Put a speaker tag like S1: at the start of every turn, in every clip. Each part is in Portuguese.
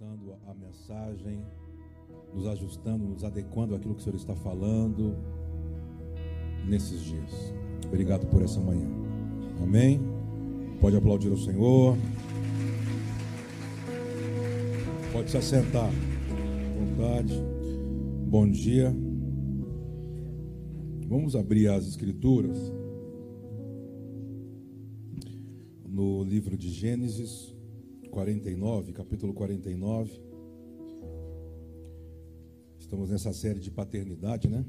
S1: ajustando a mensagem, nos ajustando, nos adequando àquilo que o Senhor está falando nesses dias. Obrigado por essa manhã. Amém? Pode aplaudir o Senhor. Pode se assentar. Vontade. Bom dia. Vamos abrir as escrituras no livro de Gênesis 49, capítulo 49. Estamos nessa série de paternidade, né?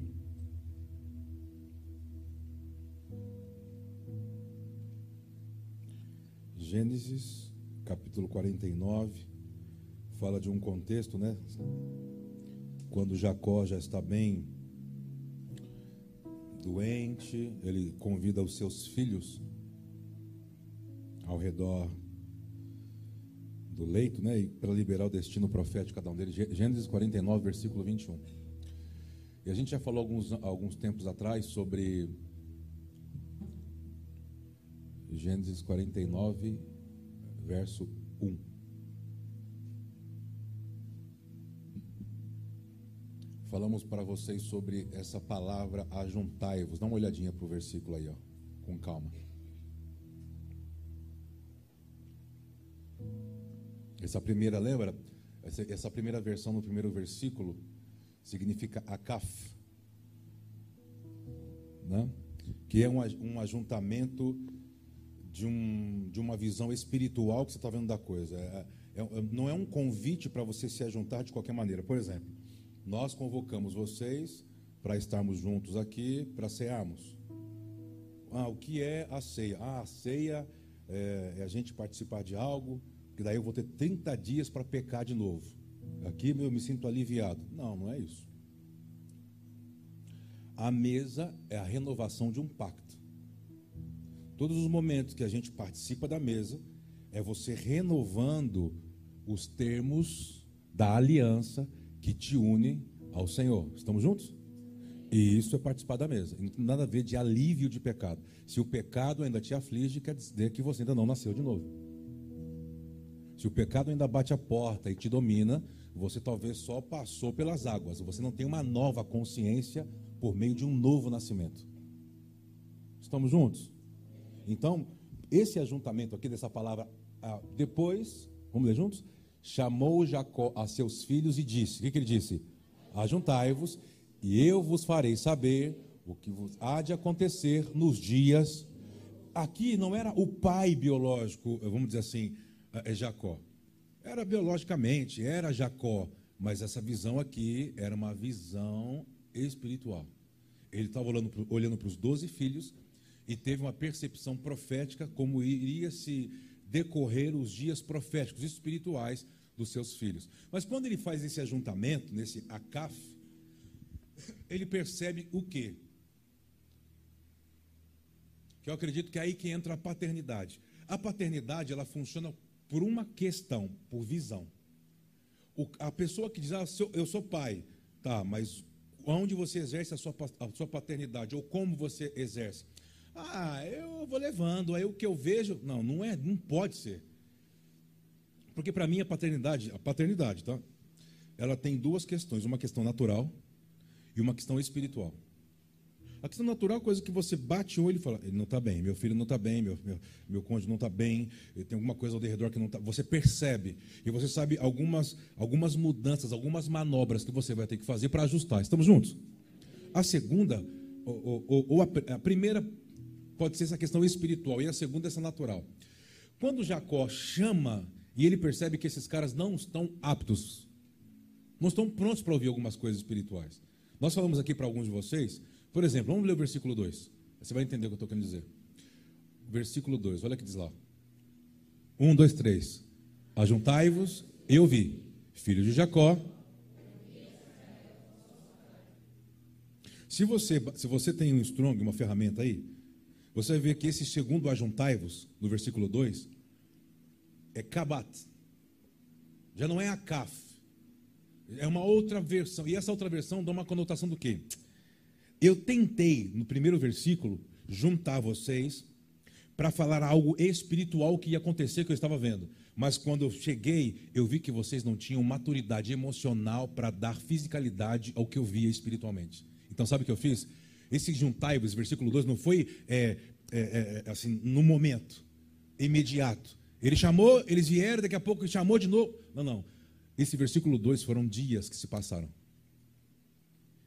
S1: Gênesis, capítulo 49, fala de um contexto, né? Quando Jacó já está bem doente, ele convida os seus filhos ao redor do leito, né, para liberar o destino profético cada um deles. Gênesis 49, versículo 21. E a gente já falou alguns, alguns tempos atrás sobre Gênesis 49, verso 1. Falamos para vocês sobre essa palavra ajuntai-vos. Dá uma olhadinha para o versículo aí, ó, com calma. Essa primeira, lembra? Essa, essa primeira versão no primeiro versículo significa akaf, né? que é um, um ajuntamento de, um, de uma visão espiritual que você está vendo da coisa. É, é, é não é um convite para você se ajuntar de qualquer maneira. Por exemplo, nós convocamos vocês para estarmos juntos aqui, para cearmos. Ah, o que é a ceia? Ah, a ceia é, é a gente participar de algo daí eu vou ter 30 dias para pecar de novo. Aqui eu me sinto aliviado. Não, não é isso. A mesa é a renovação de um pacto. Todos os momentos que a gente participa da mesa, é você renovando os termos da aliança que te une ao Senhor. Estamos juntos? E isso é participar da mesa. Não tem nada a ver de alívio de pecado. Se o pecado ainda te aflige, quer dizer que você ainda não nasceu de novo. Se o pecado ainda bate a porta e te domina, você talvez só passou pelas águas. Você não tem uma nova consciência por meio de um novo nascimento. Estamos juntos? Então, esse ajuntamento aqui dessa palavra, ah, depois, vamos ler juntos? Chamou Jacó a seus filhos e disse: O que, que ele disse? Ajuntai-vos, e eu vos farei saber o que vos há de acontecer nos dias. Aqui não era o pai biológico, vamos dizer assim, é Jacó. Era biologicamente, era Jacó, mas essa visão aqui era uma visão espiritual. Ele estava olhando, olhando para os doze filhos e teve uma percepção profética como iria se decorrer os dias proféticos espirituais dos seus filhos. Mas quando ele faz esse ajuntamento, nesse acaf, ele percebe o quê? Que eu acredito que é aí que entra a paternidade. A paternidade, ela funciona por uma questão, por visão. O, a pessoa que diz, ah, eu sou pai, tá, mas onde você exerce a sua, a sua paternidade, ou como você exerce? Ah, eu vou levando, aí o que eu vejo. Não, não é, não pode ser. Porque para mim a paternidade, a paternidade, tá? Ela tem duas questões, uma questão natural e uma questão espiritual. A questão natural é coisa que você bate o olho e fala, ele não está bem, meu filho não está bem, meu, meu, meu cônjuge não está bem, tem alguma coisa ao redor que não está. Você percebe e você sabe algumas, algumas mudanças, algumas manobras que você vai ter que fazer para ajustar. Estamos juntos? A segunda, ou, ou, ou a, a primeira pode ser essa questão espiritual e a segunda essa natural. Quando Jacó chama e ele percebe que esses caras não estão aptos, não estão prontos para ouvir algumas coisas espirituais. Nós falamos aqui para alguns de vocês por exemplo, vamos ler o versículo 2. Você vai entender o que eu estou querendo dizer. Versículo 2, olha o que diz lá. 1, 2, 3. Ajuntai-vos, eu vi, filho de Jacó. Se você, se você tem um strong, uma ferramenta aí, você vai ver que esse segundo ajuntai-vos, no versículo 2, é kabat. Já não é akaf. É uma outra versão. E essa outra versão dá uma conotação do quê? Eu tentei, no primeiro versículo, juntar vocês para falar algo espiritual que ia acontecer que eu estava vendo. Mas quando eu cheguei, eu vi que vocês não tinham maturidade emocional para dar fisicalidade ao que eu via espiritualmente. Então, sabe o que eu fiz? Esse juntai-vos, versículo 2, não foi é, é, é, assim, no momento, imediato. Ele chamou, eles vieram, daqui a pouco ele chamou de novo. Não, não. Esse versículo 2 foram dias que se passaram.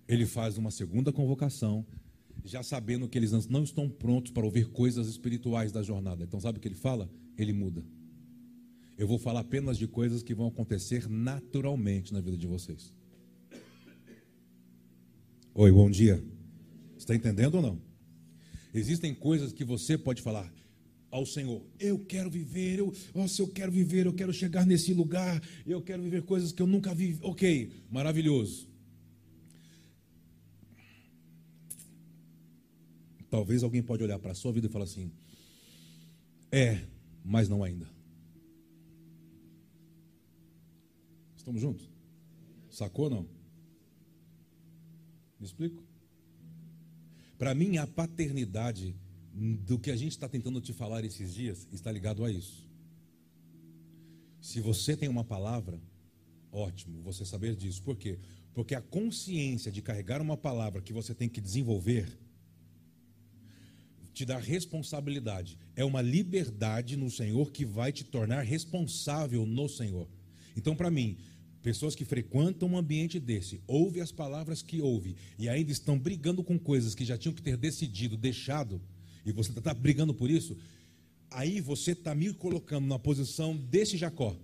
S1: Ele faz uma segunda convocação, já sabendo que eles não estão prontos para ouvir coisas espirituais da jornada. Então, sabe o que ele fala? Ele muda. Eu vou falar apenas de coisas que vão acontecer naturalmente na vida de vocês. Oi, bom dia. Está entendendo ou não? Existem coisas que você pode falar ao Senhor: Eu quero viver, eu, nossa, eu quero viver, eu quero chegar nesse lugar, eu quero viver coisas que eu nunca vi. Ok, maravilhoso. Talvez alguém pode olhar para a sua vida e falar assim: É, mas não ainda. Estamos juntos? Sacou ou não? Me explico? Para mim, a paternidade do que a gente está tentando te falar esses dias está ligado a isso. Se você tem uma palavra, ótimo, você saber disso. Por quê? Porque a consciência de carregar uma palavra que você tem que desenvolver te dá responsabilidade. É uma liberdade no Senhor que vai te tornar responsável no Senhor. Então, para mim, pessoas que frequentam um ambiente desse, ouve as palavras que ouve e ainda estão brigando com coisas que já tinham que ter decidido, deixado, e você está brigando por isso, aí você está me colocando na posição desse Jacó.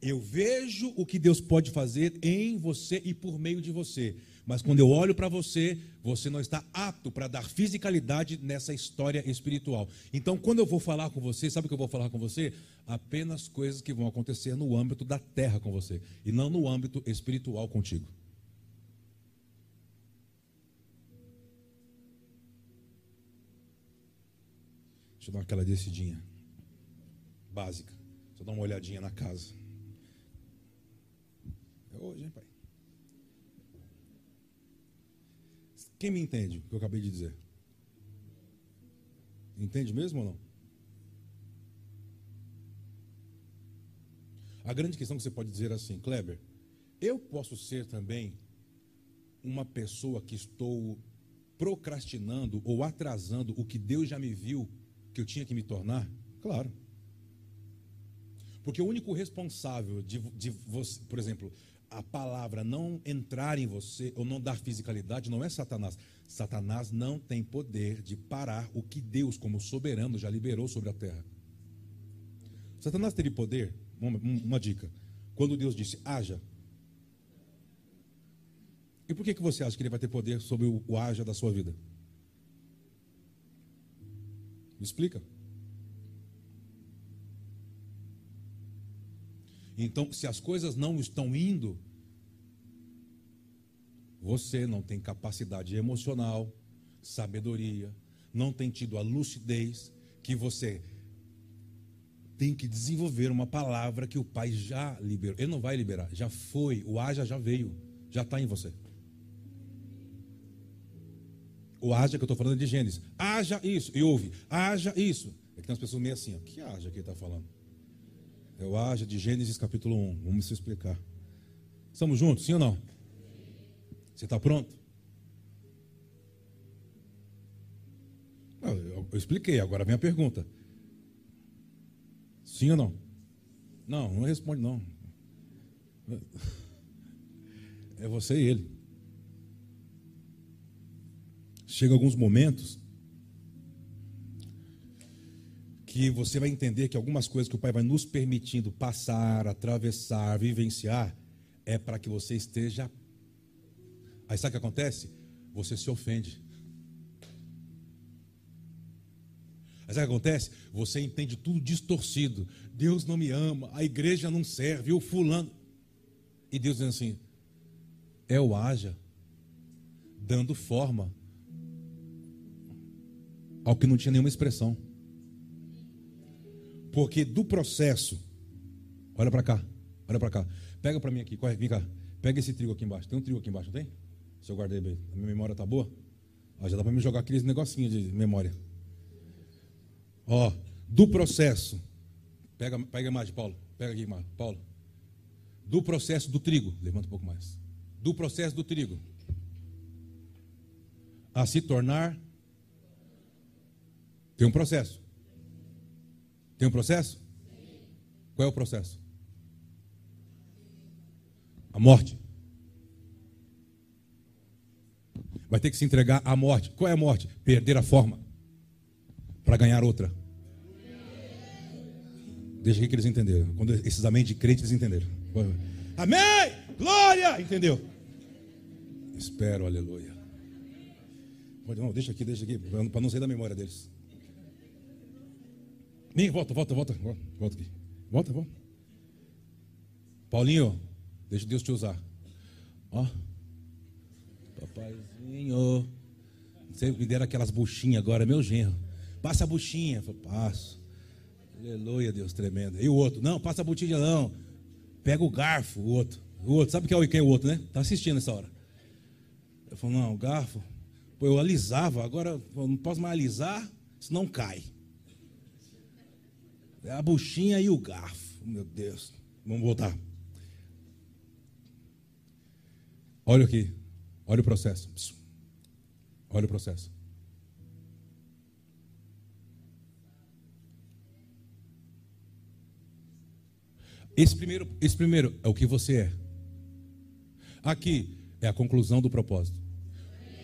S1: Eu vejo o que Deus pode fazer em você e por meio de você. Mas quando eu olho para você, você não está apto para dar fisicalidade nessa história espiritual. Então, quando eu vou falar com você, sabe o que eu vou falar com você? Apenas coisas que vão acontecer no âmbito da terra com você e não no âmbito espiritual contigo. Deixa eu dar aquela descidinha básica. Eu dar uma olhadinha na casa. É hoje, hein, pai? Quem me entende o que eu acabei de dizer? Entende mesmo ou não? A grande questão que você pode dizer assim, Kleber, eu posso ser também uma pessoa que estou procrastinando ou atrasando o que Deus já me viu que eu tinha que me tornar? Claro. Porque o único responsável de, de você, por exemplo, a palavra não entrar em você ou não dar fisicalidade não é Satanás. Satanás não tem poder de parar o que Deus, como soberano, já liberou sobre a terra. Satanás teria poder? Uma, uma dica. Quando Deus disse, haja. E por que, que você acha que ele vai ter poder sobre o, o haja da sua vida? Me explica. Então, se as coisas não estão indo, você não tem capacidade emocional, sabedoria, não tem tido a lucidez que você tem que desenvolver uma palavra que o Pai já liberou. Ele não vai liberar, já foi, o haja já veio, já está em você. O haja que eu estou falando é de Gênesis. Haja isso, e ouve, haja isso. É que tem as pessoas meio assim, ó, que haja que ele está falando? O haja de Gênesis capítulo 1. Vamos se explicar. Estamos juntos, sim ou não? Você está pronto? Eu, eu expliquei, agora vem a pergunta. Sim ou não? Não, não responde não. É você e ele. Chega alguns momentos que você vai entender que algumas coisas que o Pai vai nos permitindo passar, atravessar, vivenciar, é para que você esteja. Aí sabe o que acontece? Você se ofende. Aí sabe o que acontece? Você entende tudo distorcido. Deus não me ama, a igreja não serve, o fulano. E Deus diz assim: é o haja, dando forma ao que não tinha nenhuma expressão. Porque do processo, olha para cá, olha para cá. Pega para mim aqui, corre, vem cá. Pega esse trigo aqui embaixo. Tem um trigo aqui embaixo, não tem? Se eu guardei bem. A minha memória tá boa? Ah, já dá para me jogar aqueles negocinhos de memória. Ó, do processo. Pega, pega imagem, Paulo. Pega aqui, Paulo. Do processo do trigo. Levanta um pouco mais. Do processo do trigo. A se tornar. Tem um processo. Tem um processo? Qual é o processo? A morte. Vai ter que se entregar à morte. Qual é a morte? Perder a forma para ganhar outra. Deixa que eles entenderam. Quando esses amém de crente eles entenderam. Amém! Glória! Entendeu? Espero, aleluia. Não, deixa aqui, deixa aqui, para não sair da memória deles. Nem, volta, volta, volta, volta aqui. Volta, volta. Paulinho, deixa Deus te usar. Ó. Papaizinho. Você me deram aquelas buchinhas agora, meu genro. Passa a buchinha. Eu passo. Aleluia, Deus tremendo. E o outro? Não, passa a buchinha não. Pega o garfo, o outro. O outro, sabe quem é, quem é o outro, né? Tá assistindo nessa hora. Eu falo, não, o garfo. Pô, eu alisava, agora eu não posso mais alisar, senão cai. A buchinha e o garfo. Meu Deus. Vamos voltar. Olha aqui. Olha o processo. Olha o processo. Esse primeiro, esse primeiro é o que você é. Aqui é a conclusão do propósito.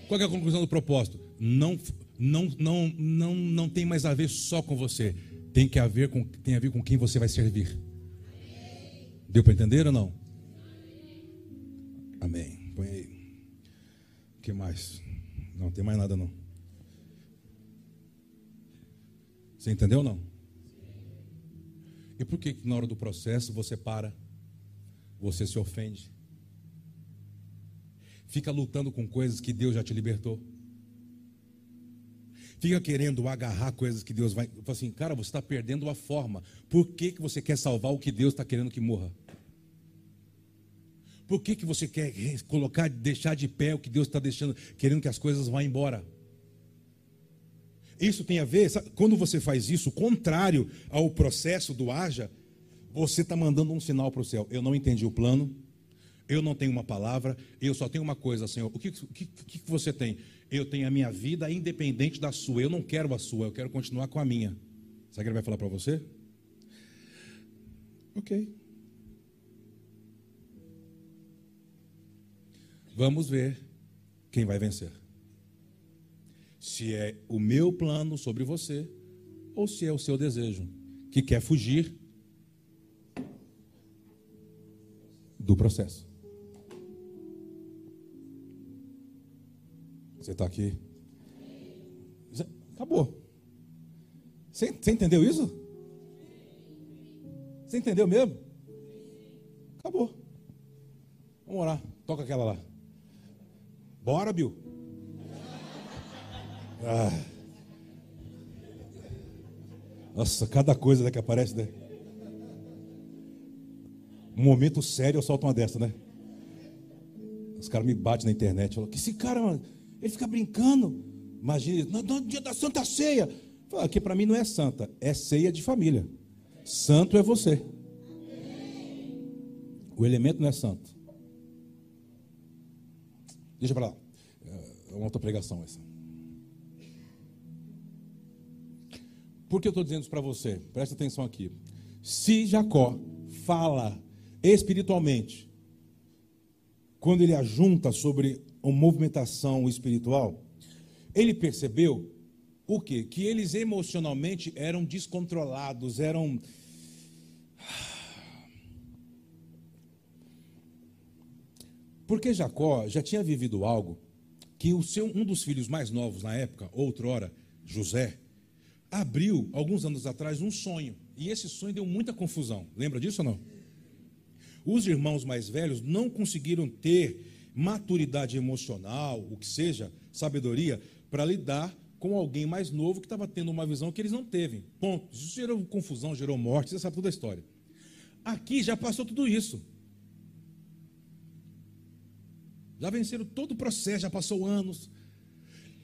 S1: Qual é a conclusão do propósito? Não, não, não, não, não tem mais a ver só com você tem que haver com, tem a ver com quem você vai servir. Deu para entender ou não? Amém. Põe aí. O que mais? Não tem mais nada não. Você entendeu ou não? E por que na hora do processo você para? Você se ofende? Fica lutando com coisas que Deus já te libertou? Fica querendo agarrar coisas que Deus vai. Assim, cara, você está perdendo a forma. Por que, que você quer salvar o que Deus está querendo que morra? Por que, que você quer colocar, deixar de pé o que Deus está deixando, querendo que as coisas vá embora? Isso tem a ver, sabe, quando você faz isso, contrário ao processo do haja, você está mandando um sinal para o céu. Eu não entendi o plano, eu não tenho uma palavra, eu só tenho uma coisa, Senhor. O que, o que, o que você tem? Eu tenho a minha vida independente da sua. Eu não quero a sua, eu quero continuar com a minha. Sabe o que ele vai falar para você? Ok. Vamos ver quem vai vencer. Se é o meu plano sobre você ou se é o seu desejo que quer fugir do processo. Você está aqui? Acabou. Você, você entendeu isso? Você entendeu mesmo? Acabou. Vamos orar. Toca aquela lá. Bora, Bill. Ah. Nossa, cada coisa né, que aparece, né? Um momento sério eu solto uma dessa, né? Os caras me batem na internet. Falam, que esse cara, mano, ele fica brincando. Imagina, no, no dia da Santa Ceia. Fala, para mim não é santa, é ceia de família. Santo é você. O elemento não é santo. Deixa para lá. É uma outra pregação essa. Por que eu estou dizendo isso para você? Presta atenção aqui. Se Jacó fala espiritualmente, quando ele ajunta sobre uma movimentação espiritual, ele percebeu o quê? Que eles emocionalmente eram descontrolados, eram. Porque Jacó já tinha vivido algo que o seu, um dos filhos mais novos na época, outrora, José, abriu, alguns anos atrás, um sonho. E esse sonho deu muita confusão. Lembra disso ou não? Os irmãos mais velhos não conseguiram ter maturidade emocional, o que seja, sabedoria, para lidar com alguém mais novo que estava tendo uma visão que eles não teve. Ponto. Isso gerou confusão, gerou morte, você sabe toda a história. Aqui já passou tudo isso. Já venceram todo o processo, já passou anos.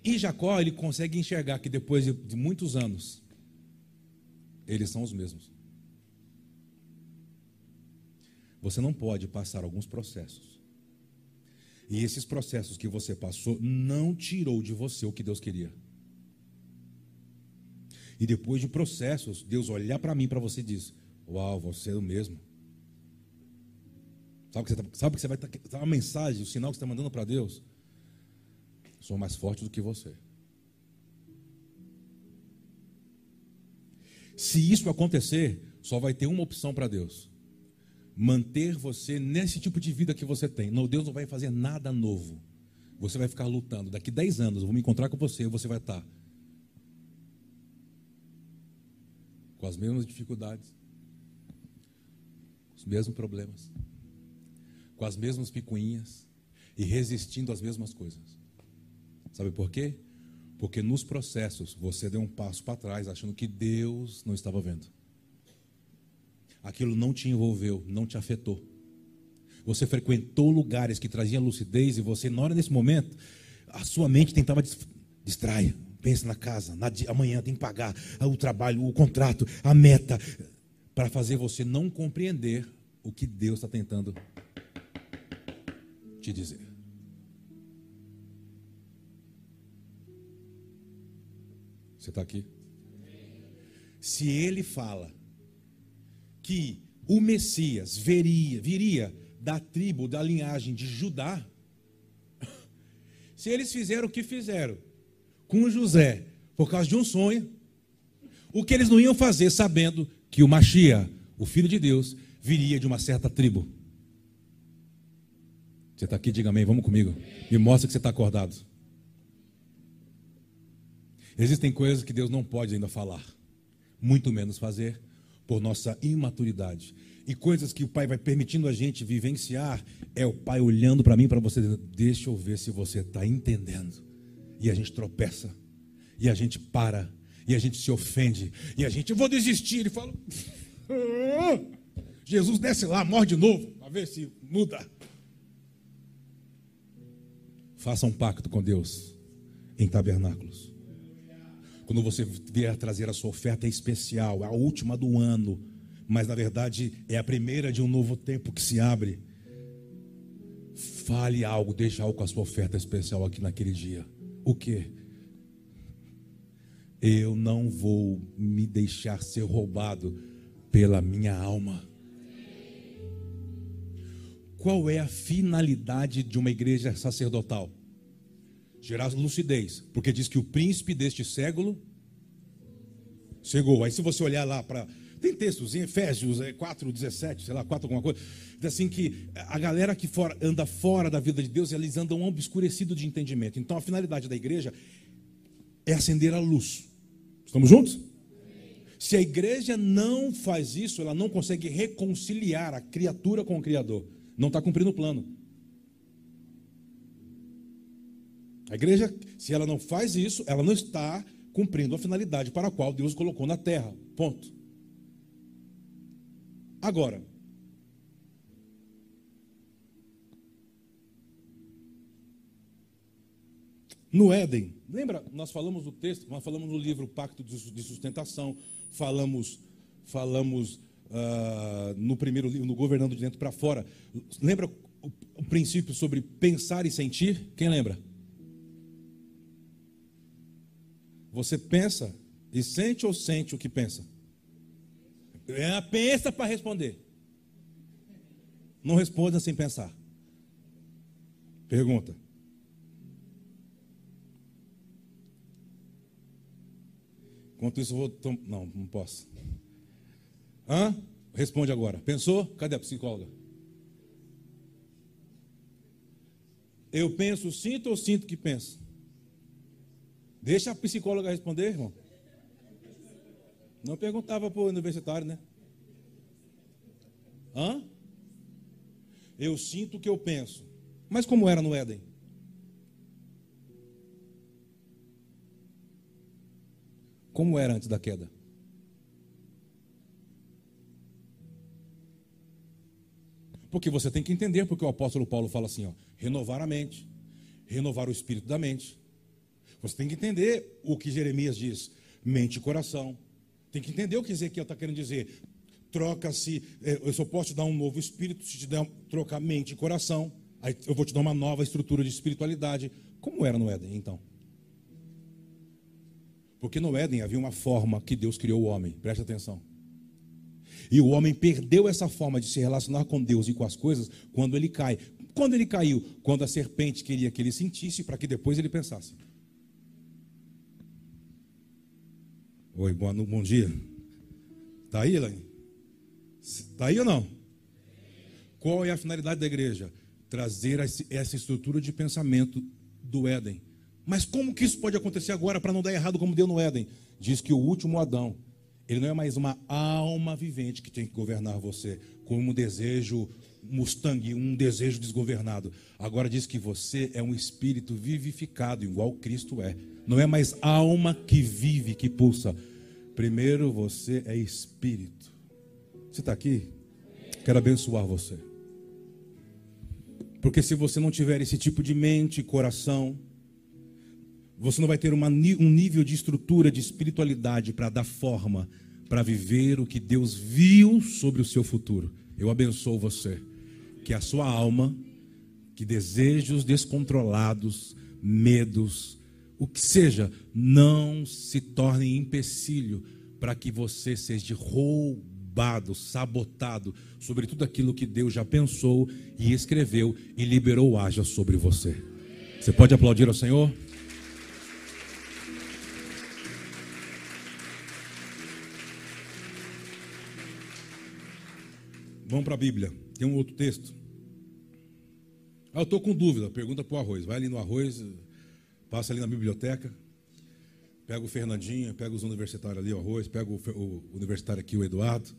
S1: E Jacó, ele consegue enxergar que depois de muitos anos, eles são os mesmos. Você não pode passar alguns processos. E esses processos que você passou não tirou de você o que Deus queria. E depois de processos, Deus olhar para mim, para você e diz: Uau, você é o mesmo. Sabe que você, tá, sabe que você vai estar. Tá, uma mensagem, o sinal que você está mandando para Deus? Sou mais forte do que você. Se isso acontecer, só vai ter uma opção para Deus: manter você nesse tipo de vida que você tem. Não, Deus não vai fazer nada novo. Você vai ficar lutando. Daqui 10 anos eu vou me encontrar com você você vai estar com as mesmas dificuldades, os mesmos problemas, com as mesmas picuinhas e resistindo às mesmas coisas. Sabe por quê? Porque nos processos você deu um passo para trás achando que Deus não estava vendo. Aquilo não te envolveu, não te afetou. Você frequentou lugares que traziam lucidez e você, na hora desse momento, a sua mente tentava distrair. Pense na casa, na, amanhã tem que pagar o trabalho, o contrato, a meta, para fazer você não compreender o que Deus está tentando te dizer. Você está aqui? Se ele fala que o Messias viria, viria da tribo, da linhagem de Judá, se eles fizeram o que fizeram, com José por causa de um sonho. O que eles não iam fazer sabendo que o Machia, o filho de Deus, viria de uma certa tribo. Você está aqui, diga amém, vamos comigo. Me mostra que você está acordado. Existem coisas que Deus não pode ainda falar, muito menos fazer, por nossa imaturidade. E coisas que o Pai vai permitindo a gente vivenciar, é o Pai olhando para mim, para você, deixa eu ver se você está entendendo e a gente tropeça, e a gente para, e a gente se ofende, e a gente, eu vou desistir. Ele fala, ah, Jesus desce lá, morre de novo, para ver se muda. Faça um pacto com Deus em tabernáculos. Quando você vier trazer a sua oferta especial, a última do ano, mas na verdade é a primeira de um novo tempo que se abre. Fale algo, deixe algo com a sua oferta especial aqui naquele dia o que? Eu não vou me deixar ser roubado pela minha alma. Qual é a finalidade de uma igreja sacerdotal? Gerar lucidez, porque diz que o príncipe deste século chegou. Aí se você olhar lá para tem textos em Efésios 4, é, 17, sei lá, 4 alguma coisa. Diz assim que a galera que fora, anda fora da vida de Deus, eles andam obscurecido de entendimento. Então a finalidade da igreja é acender a luz. Estamos juntos? Se a igreja não faz isso, ela não consegue reconciliar a criatura com o Criador. Não está cumprindo o plano. A igreja, se ela não faz isso, ela não está cumprindo a finalidade para a qual Deus colocou na terra. Ponto. Agora, no Éden, lembra? Nós falamos do texto, nós falamos no livro Pacto de Sustentação, falamos, falamos uh, no primeiro livro, no Governando de Dentro para Fora. Lembra o, o princípio sobre pensar e sentir? Quem lembra? Você pensa e sente ou sente o que pensa? É, pensa para responder. Não responda sem pensar. Pergunta. Enquanto isso, eu vou. Tom... Não, não posso. Hã? Responde agora. Pensou? Cadê a psicóloga? Eu penso, sinto ou sinto que penso? Deixa a psicóloga responder, irmão. Não perguntava para o universitário, né? Hã? Eu sinto o que eu penso. Mas como era no Éden? Como era antes da queda? Porque você tem que entender porque o apóstolo Paulo fala assim, ó, renovar a mente, renovar o espírito da mente. Você tem que entender o que Jeremias diz, mente e coração Tem que entender o que Ezequiel está querendo dizer. Troca-se, é, eu só posso te dar um novo espírito se te der, trocar mente e coração. Aí eu vou te dar uma nova estrutura de espiritualidade. Como era no Éden, então? Porque no Éden havia uma forma que Deus criou o homem, preste atenção. E o homem perdeu essa forma de se relacionar com Deus e com as coisas quando ele cai. Quando ele caiu? Quando a serpente queria que ele sentisse para que depois ele pensasse. Oi, bom, bom dia. Está aí, Elaine? Está aí ou não? Qual é a finalidade da igreja? Trazer essa estrutura de pensamento do Éden. Mas como que isso pode acontecer agora para não dar errado como deu no Éden? Diz que o último Adão, ele não é mais uma alma vivente que tem que governar você, como um desejo Mustang, um desejo desgovernado. Agora diz que você é um espírito vivificado, igual Cristo é. Não é mais alma que vive, que pulsa. Primeiro você é espírito. Você está aqui? Quero abençoar você. Porque se você não tiver esse tipo de mente e coração, você não vai ter uma, um nível de estrutura, de espiritualidade para dar forma, para viver o que Deus viu sobre o seu futuro. Eu abençoo você que a sua alma, que desejos descontrolados, medos, o que seja, não se tornem empecilho para que você seja roubado, sabotado sobre tudo aquilo que Deus já pensou e escreveu e liberou haja sobre você. Você pode aplaudir ao Senhor? Vamos para a Bíblia. Tem um outro texto. Ah, eu estou com dúvida. Pergunta para o arroz. Vai ali no arroz, passa ali na biblioteca, pega o Fernandinho, pega os universitários ali, o arroz, pega o, o universitário aqui, o Eduardo.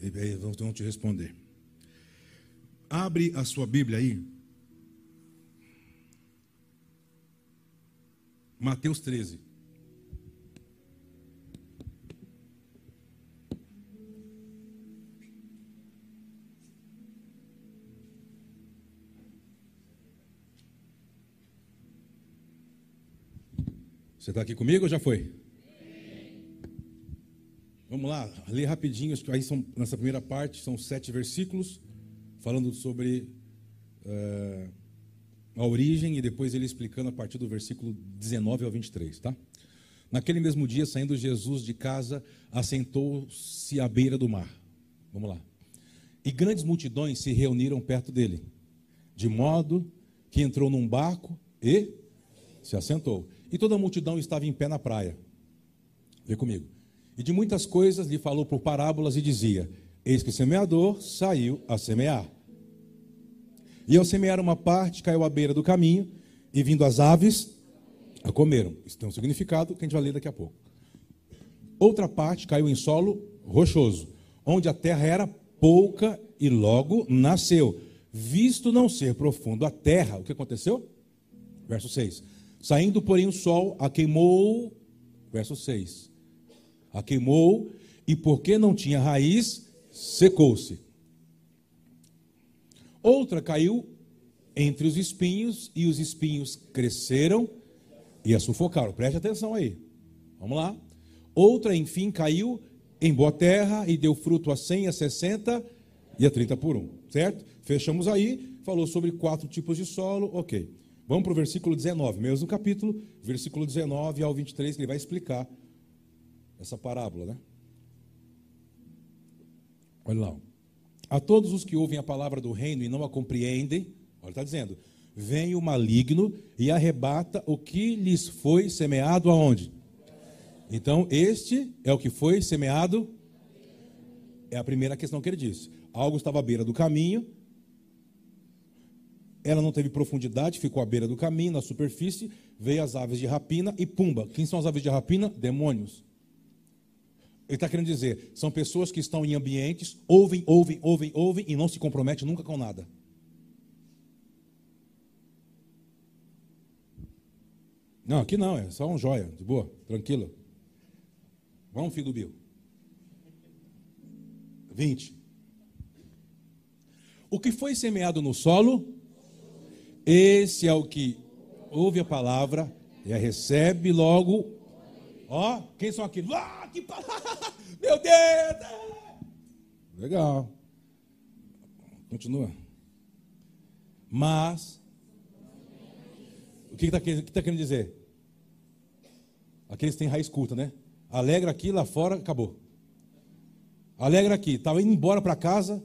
S1: E aí vão te responder. Abre a sua Bíblia aí. Mateus 13. Você está aqui comigo ou já foi? Vamos lá, ler rapidinho. Aí são, nessa primeira parte são sete versículos falando sobre uh, a origem e depois ele explicando a partir do versículo 19 ao 23, tá? Naquele mesmo dia, saindo Jesus de casa, assentou-se à beira do mar. Vamos lá. E grandes multidões se reuniram perto dele, de modo que entrou num barco e se assentou e toda a multidão estava em pé na praia. Vê comigo. E de muitas coisas lhe falou por parábolas e dizia: Eis que o semeador saiu a semear. E ao semear uma parte, caiu à beira do caminho, e vindo as aves, a comeram. Isso tem um significado que a gente vai ler daqui a pouco. Outra parte caiu em solo rochoso, onde a terra era pouca e logo nasceu. Visto não ser profundo a terra, o que aconteceu? Verso 6 Saindo, porém, o sol a queimou, verso 6. A queimou, e porque não tinha raiz, secou-se. Outra caiu entre os espinhos, e os espinhos cresceram e a sufocaram. Preste atenção aí. Vamos lá. Outra, enfim, caiu em boa terra e deu fruto a 100, a 60 e a 30 por um. Certo? Fechamos aí. Falou sobre quatro tipos de solo. Ok. Vamos para o versículo 19, mesmo capítulo, versículo 19 ao 23, que ele vai explicar essa parábola, né? Olha lá. A todos os que ouvem a palavra do reino e não a compreendem, olha, está dizendo, vem o maligno e arrebata o que lhes foi semeado aonde? Então, este é o que foi semeado. É a primeira questão que ele disse. Algo estava à beira do caminho, ela não teve profundidade, ficou à beira do caminho, na superfície, veio as aves de rapina e pumba. Quem são as aves de rapina? Demônios. Ele está querendo dizer, são pessoas que estão em ambientes, ouvem, ouvem, ouvem, ouvem e não se comprometem nunca com nada. Não, aqui não, é só um joia, de boa, tranquilo. Vamos, filho do Bill. 20. O que foi semeado no solo esse é o que ouve a palavra e a recebe logo. Ó, quem são aqueles? Ah, que Meu Deus! Legal. Continua. Mas, o que está que tá querendo dizer? Aqueles que têm raiz curta, né? Alegra aqui, lá fora, acabou. Alegra aqui, estava indo embora para casa,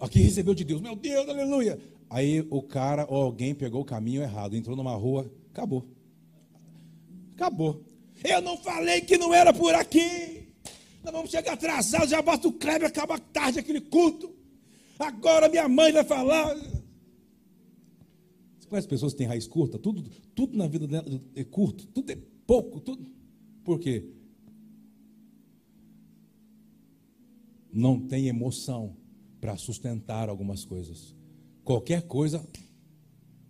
S1: aqui recebeu de Deus, meu Deus, aleluia. Aí o cara ou alguém pegou o caminho errado, entrou numa rua, acabou. Acabou. Eu não falei que não era por aqui. Nós vamos chegar atrasados, já bota o Kleber, acaba tarde aquele culto. Agora minha mãe vai falar. Você conhece pessoas que têm raiz curta? Tudo, tudo na vida dela é curto, tudo é pouco. Tudo. Por quê? Não tem emoção para sustentar algumas coisas. Qualquer coisa,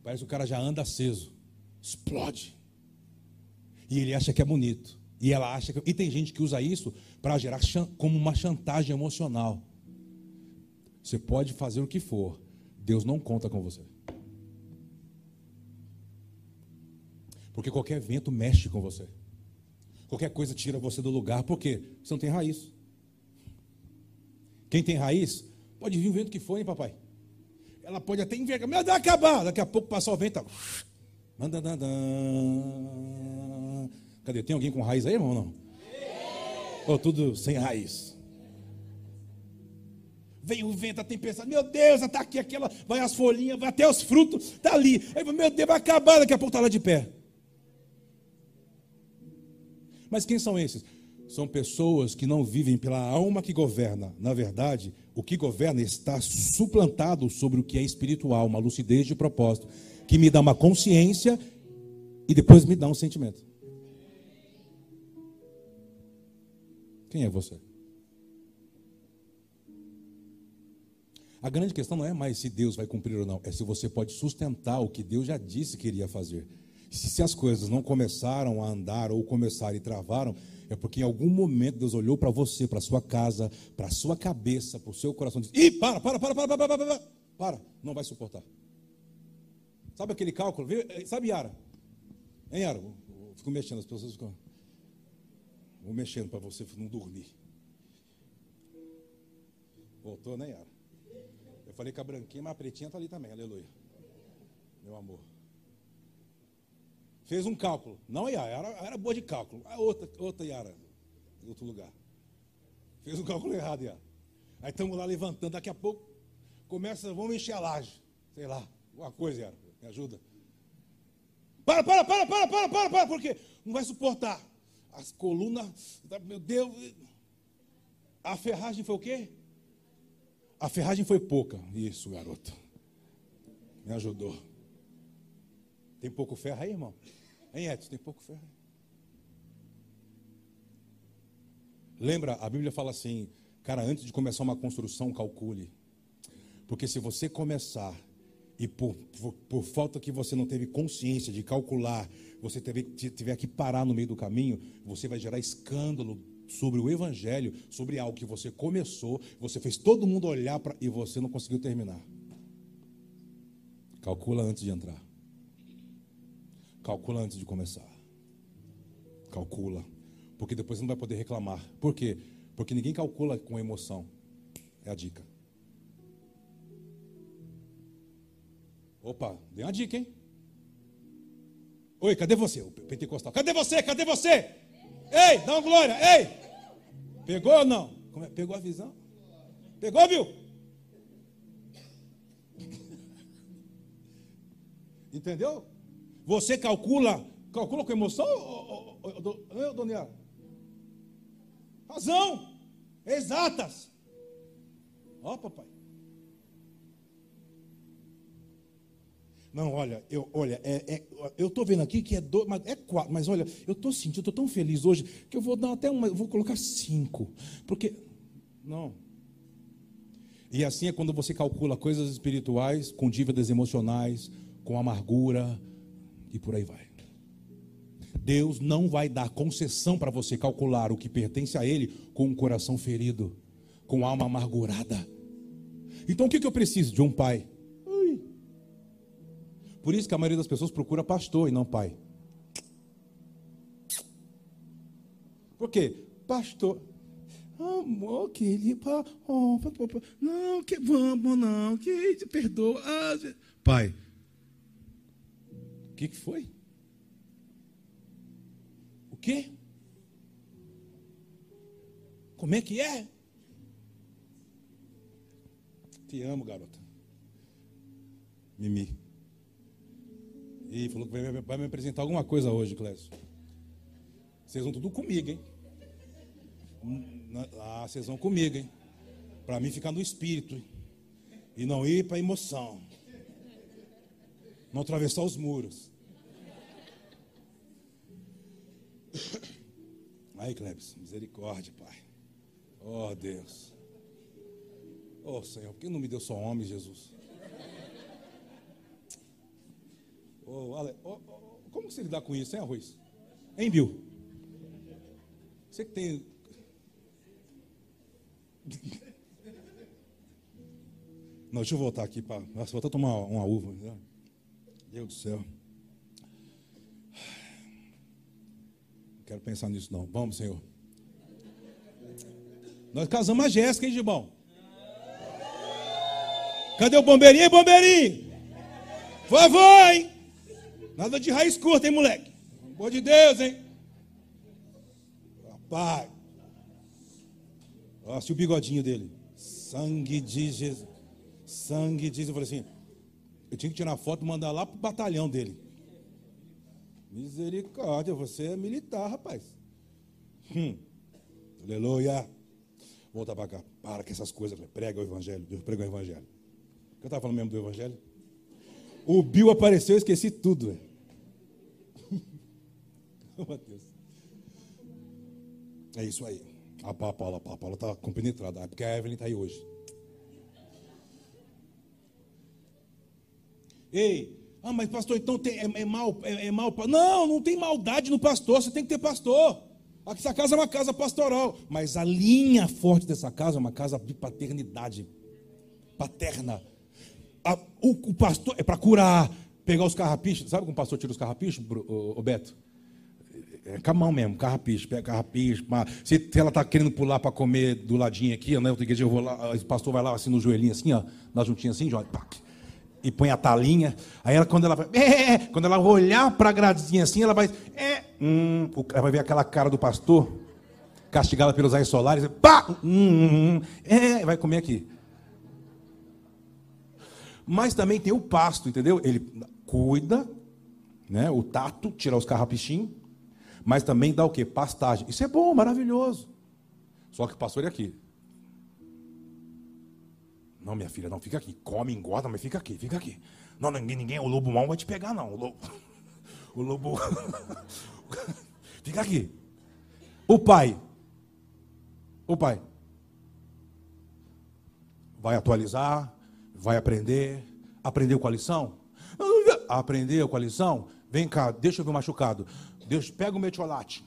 S1: parece que o cara já anda aceso, explode. E ele acha que é bonito. E ela acha que. E tem gente que usa isso para gerar como uma chantagem emocional. Você pode fazer o que for, Deus não conta com você. Porque qualquer vento mexe com você. Qualquer coisa tira você do lugar, por quê? Você não tem raiz. Quem tem raiz, pode vir o vento que for, hein, papai? Ela pode até envergar, mas vai acabar. Daqui a pouco passar o vento. Tá... Cadê? Tem alguém com raiz aí, irmão? Não? Ou tudo sem raiz? Vem o vento, a tempestade, meu Deus, está aqui aquela, vai as folhinhas, vai até os frutos, está ali. Meu Deus, vai acabar, daqui a pouco está lá de pé. Mas quem são esses? São pessoas que não vivem pela alma que governa. Na verdade, o que governa está suplantado sobre o que é espiritual, uma lucidez de propósito, que me dá uma consciência e depois me dá um sentimento. Quem é você? A grande questão não é mais se Deus vai cumprir ou não, é se você pode sustentar o que Deus já disse que iria fazer. Se, se as coisas não começaram a andar ou começaram e travaram, é porque em algum momento Deus olhou para você, para sua casa, para sua cabeça, para o seu coração e disse: Ih, para, para, para, para, para, para, para, para, não vai suportar. Sabe aquele cálculo? Sabe, Yara? Hein, Yara? Fico mexendo, as pessoas ficam. Vou mexendo para você não dormir. Voltou, né, Yara? Eu falei com a branquinha, mas a pretinha está ali também, aleluia. Meu amor. Fez um cálculo. Não, Yara, era, era boa de cálculo. A outra, outra Yara, em outro lugar. Fez um cálculo errado, Yara. Aí estamos lá levantando, daqui a pouco começa, vamos encher a laje. Sei lá, alguma coisa, Yara, me ajuda. Para, para, para, para, para, para, para, porque não vai suportar as colunas, meu Deus. A ferragem foi o quê? A ferragem foi pouca. Isso, garoto. Me ajudou. Tem pouco ferro aí, irmão? Hein, Edson? Tem pouco ferro. Lembra, a Bíblia fala assim, cara, antes de começar uma construção, calcule. Porque se você começar e por, por, por, falta que você não teve consciência de calcular, você teve, tiver que parar no meio do caminho, você vai gerar escândalo sobre o Evangelho, sobre algo que você começou, você fez todo mundo olhar para e você não conseguiu terminar. Calcula antes de entrar. Calcula antes de começar. Calcula. Porque depois você não vai poder reclamar. Por quê? Porque ninguém calcula com emoção. É a dica. Opa, dei uma dica, hein? Oi, cadê você? O pentecostal. Cadê você? Cadê você? Ei, dá uma glória. Ei! Pegou ou não? É? Pegou a visão? Pegou, viu? Entendeu? Você calcula, calcula com emoção, ô, Doniel? Razão, exatas. Ó, papai. Não, olha, eu, olha, é, é, eu estou vendo aqui que é dois, mas é quatro, mas olha, eu estou sentindo, estou tão feliz hoje que eu vou dar até uma, vou colocar cinco, porque não. E assim é quando você calcula coisas espirituais com dívidas emocionais, com amargura e por aí vai. Deus não vai dar concessão para você calcular o que pertence a Ele com um coração ferido, com alma amargurada. Então o que, que eu preciso? De um pai por isso que a maioria das pessoas procura pastor e não pai. quê? Pastor. Amor, que ele. Oh, não, que vamos, não, que perdoa. Ah, pai, o que, que foi? O quê? Como é que é? Te amo, garota. Mimi. E falou que vai, vai me apresentar alguma coisa hoje, Clécio. Vocês vão tudo comigo, hein? Ah, vocês vão comigo, hein? Para mim ficar no espírito. Hein? E não ir para emoção. Não atravessar os muros. Aí, Clebs, misericórdia, Pai. Oh, Deus. Oh, Senhor, por que não me deu só homem, Jesus? Oh, Ale, oh, oh, como você lidar com isso, hein, Arroz? Hein, Bill? Você que tem. Não, deixa eu voltar aqui para. Vou até tomar uma uva. Né? Deus do céu. Não quero pensar nisso, não. Vamos, Senhor. Nós casamos a Jéssica, hein, Gibão? Cadê o bombeirinho, bombeirinho? Favor, hein? Nada de raiz curta, hein, moleque? Pelo amor de Deus, hein? Rapaz. Olha o bigodinho dele. Sangue de Jesus. Sangue de Jesus. Eu falei assim, eu tinha que tirar foto e mandar lá pro batalhão dele. Misericórdia, você é militar, rapaz. Hum. Aleluia. Voltar para cá. Para com essas coisas. Prega o evangelho. Deus prega o evangelho. O que eu estava falando mesmo do evangelho? O Bill apareceu, eu esqueci tudo. Véio. Mateus. É isso aí. A Paula, a Paula está compenetrada. É porque a Evelyn está aí hoje. Ei, ah, mas pastor, então tem, é, é mal, é, é mal. Não, não tem maldade no pastor, você tem que ter pastor. Essa casa é uma casa pastoral, mas a linha forte dessa casa é uma casa de paternidade paterna. A, o, o, pastor é para curar, pegar os carrapichos. Sabe como o pastor tira os carrapichos, o, o Beto? É com a mão mesmo, carrapicho, pega carrapicho. Se, ela está querendo pular para comer do ladinho aqui, né? Eu vou lá, o pastor vai lá assim no joelhinho, assim, ó, na juntinha assim, joga, e põe a talinha. Aí ela, quando ela vai, é, quando ela olhar para a gradezinha assim, ela vai, é, hum, ela vai ver aquela cara do pastor, castigada pelos raios solares, pá, hum, hum, hum, é, vai comer aqui. Mas também tem o pasto, entendeu? Ele cuida, né? O tato, tira os carrapichinhos, mas também dá o quê? Pastagem. Isso é bom, maravilhoso. Só que o pastor é aqui. Não, minha filha, não, fica aqui. Come, engorda, mas fica aqui, fica aqui. Não, ninguém, ninguém o lobo mal vai te pegar, não. O lobo. O lobo. fica aqui. O pai. O pai. Vai atualizar, vai aprender. Aprendeu com a lição? Aprendeu com a lição? Vem cá, deixa eu ver o machucado. Deus, pega o metiolate.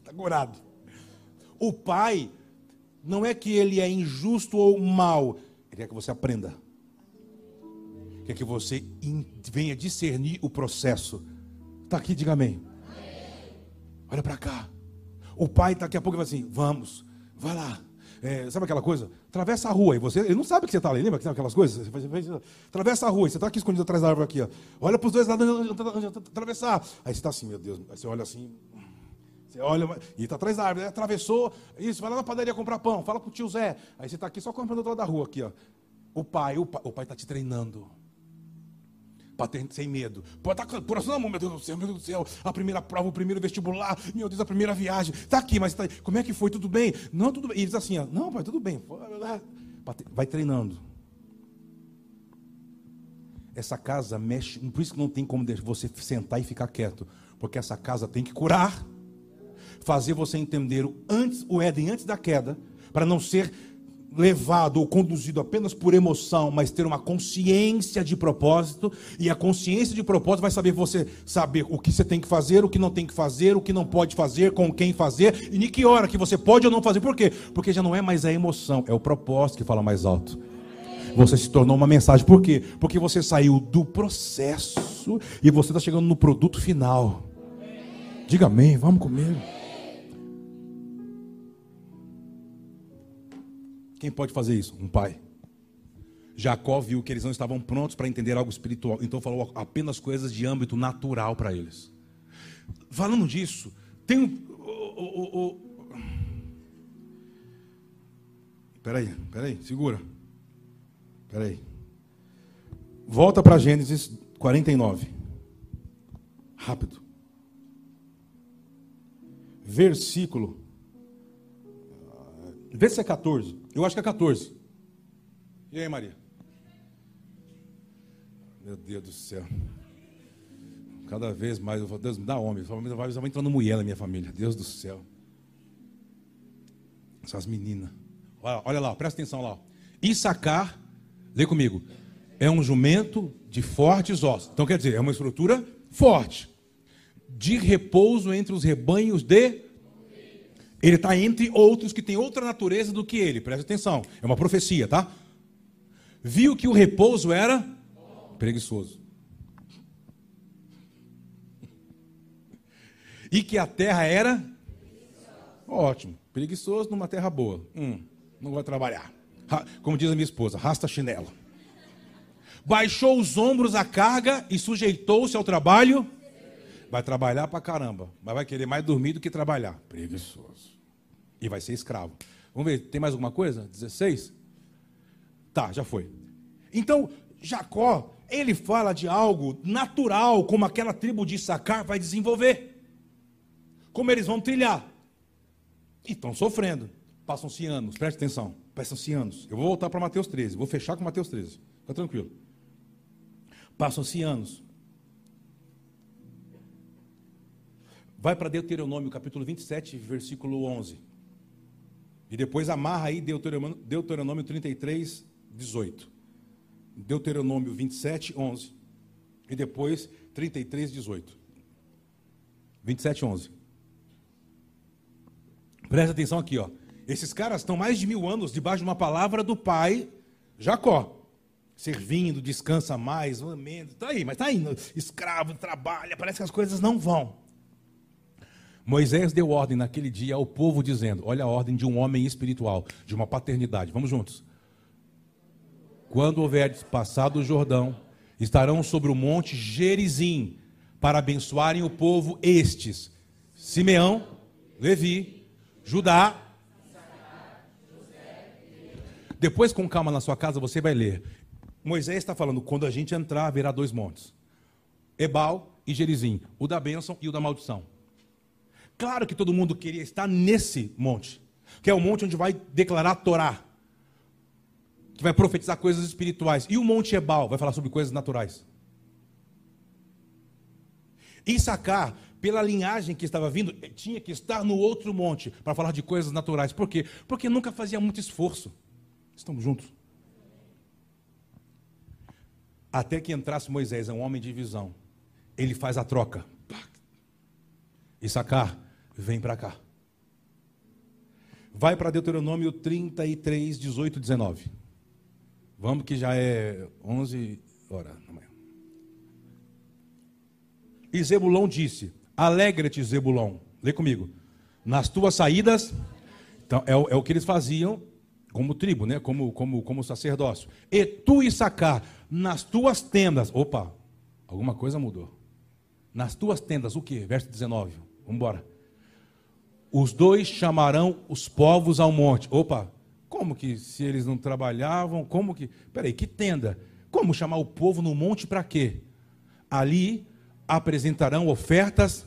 S1: Está curado. O pai não é que ele é injusto ou mal, ele quer que você aprenda. Quer que você venha discernir o processo. Está aqui, diga amém. Olha para cá. O pai daqui a pouco vai assim: vamos, vai lá. É, sabe aquela coisa? Atravessa a rua e você. Ele não sabe que você está ali, lembra que sabe aquelas coisas? Você atravessa a rua e você está aqui escondido atrás da árvore aqui. Ó. Olha para os dois lados, atravessar. Aí você está assim, meu Deus. Aí você olha assim, você olha, e está atrás da árvore, atravessou, isso, vai lá na padaria comprar pão, fala pro tio Zé. Aí você está aqui só comprando do outro lado da rua, aqui, ó. O pai, o pai está te treinando. Ter sem medo. Pode tá, por assim, meu Deus do céu, meu Deus do céu. A primeira prova, o primeiro vestibular, meu Deus, a primeira viagem. Está aqui, mas tá, como é que foi? Tudo bem? Não, tudo bem. E ele diz assim, ó, não, pai, tudo bem. Vai treinando. Essa casa mexe, por isso que não tem como você sentar e ficar quieto. Porque essa casa tem que curar fazer você entender o, antes, o Éden antes da queda, para não ser levado ou conduzido apenas por emoção, mas ter uma consciência de propósito, e a consciência de propósito vai saber você saber o que você tem que fazer, o que não tem que fazer, o que não pode fazer, com quem fazer, e em que hora que você pode ou não fazer. Por quê? Porque já não é mais a emoção, é o propósito que fala mais alto. Você se tornou uma mensagem. Por quê? Porque você saiu do processo e você está chegando no produto final. Diga amém, vamos comer. Quem pode fazer isso? Um pai. Jacó viu que eles não estavam prontos para entender algo espiritual, então falou apenas coisas de âmbito natural para eles. Falando disso, tem um. Peraí, peraí, segura. Peraí. Volta para Gênesis 49. Rápido. Versículo. Vê se é 14. Eu acho que é 14. E aí, Maria? Meu Deus do céu. Cada vez mais eu falo, Deus me dá homem. Vai entrando mulher na minha família. Deus do céu. Essas meninas. Olha, olha lá, presta atenção lá. Issacar, lê comigo, é um jumento de fortes ossos. Então quer dizer, é uma estrutura forte. De repouso entre os rebanhos de. Ele está entre outros que têm outra natureza do que ele. Presta atenção. É uma profecia, tá? Viu que o repouso era preguiçoso. E que a terra era ótimo, preguiçoso numa terra boa. Hum, não vai trabalhar. Como diz a minha esposa, rasta chinelo. Baixou os ombros à carga e sujeitou-se ao trabalho. Vai trabalhar pra caramba, mas vai querer mais dormir do que trabalhar. Preguiçoso. E vai ser escravo. Vamos ver, tem mais alguma coisa? 16? Tá, já foi. Então, Jacó ele fala de algo natural, como aquela tribo de Issacar vai desenvolver. Como eles vão trilhar. E estão sofrendo. Passam-se anos, preste atenção. Passam-se anos. Eu vou voltar para Mateus 13, vou fechar com Mateus 13. Fica tranquilo. Passam-se anos. Vai para Deuteronômio, capítulo 27, versículo 11. E depois amarra aí Deuteronômio, Deuteronômio 33, 18. Deuteronômio 27, 11. E depois 33, 18. 27, 11. Presta atenção aqui, ó. Esses caras estão mais de mil anos debaixo de uma palavra do pai Jacó. Servindo, descansa mais, amendo. Está aí, mas está indo. Escravo, trabalha, parece que as coisas não vão. Moisés deu ordem naquele dia ao povo, dizendo: Olha a ordem de um homem espiritual, de uma paternidade. Vamos juntos. Quando houverdes passado o Jordão, estarão sobre o monte Gerizim, para abençoarem o povo estes: Simeão, Levi, Judá. Depois, com calma na sua casa, você vai ler. Moisés está falando: quando a gente entrar, haverá dois montes: Ebal e Gerizim, o da bênção e o da maldição. Claro que todo mundo queria estar nesse monte, que é o monte onde vai declarar a Torá que vai profetizar coisas espirituais. E o Monte Ebal vai falar sobre coisas naturais. Issacar, pela linhagem que estava vindo, tinha que estar no outro monte para falar de coisas naturais. Por quê? Porque nunca fazia muito esforço. Estamos juntos. Até que entrasse Moisés, é um homem de visão. Ele faz a troca. Issacar, vem para cá. Vai para Deuteronômio 33, 18, 19. Vamos que já é 11 horas da manhã. E Zebulon disse: Alegra-te, Zebulon. Lê comigo. Nas tuas saídas. Então, é, é, o que eles faziam como tribo, né? como, como, como sacerdócio. E tu, e sacar nas tuas tendas. Opa, alguma coisa mudou. Nas tuas tendas, o que? Verso 19. Vamos embora. Os dois chamarão os povos ao monte. Opa, como que se eles não trabalhavam? Como que. Peraí, que tenda? Como chamar o povo no monte para quê? Ali apresentarão ofertas.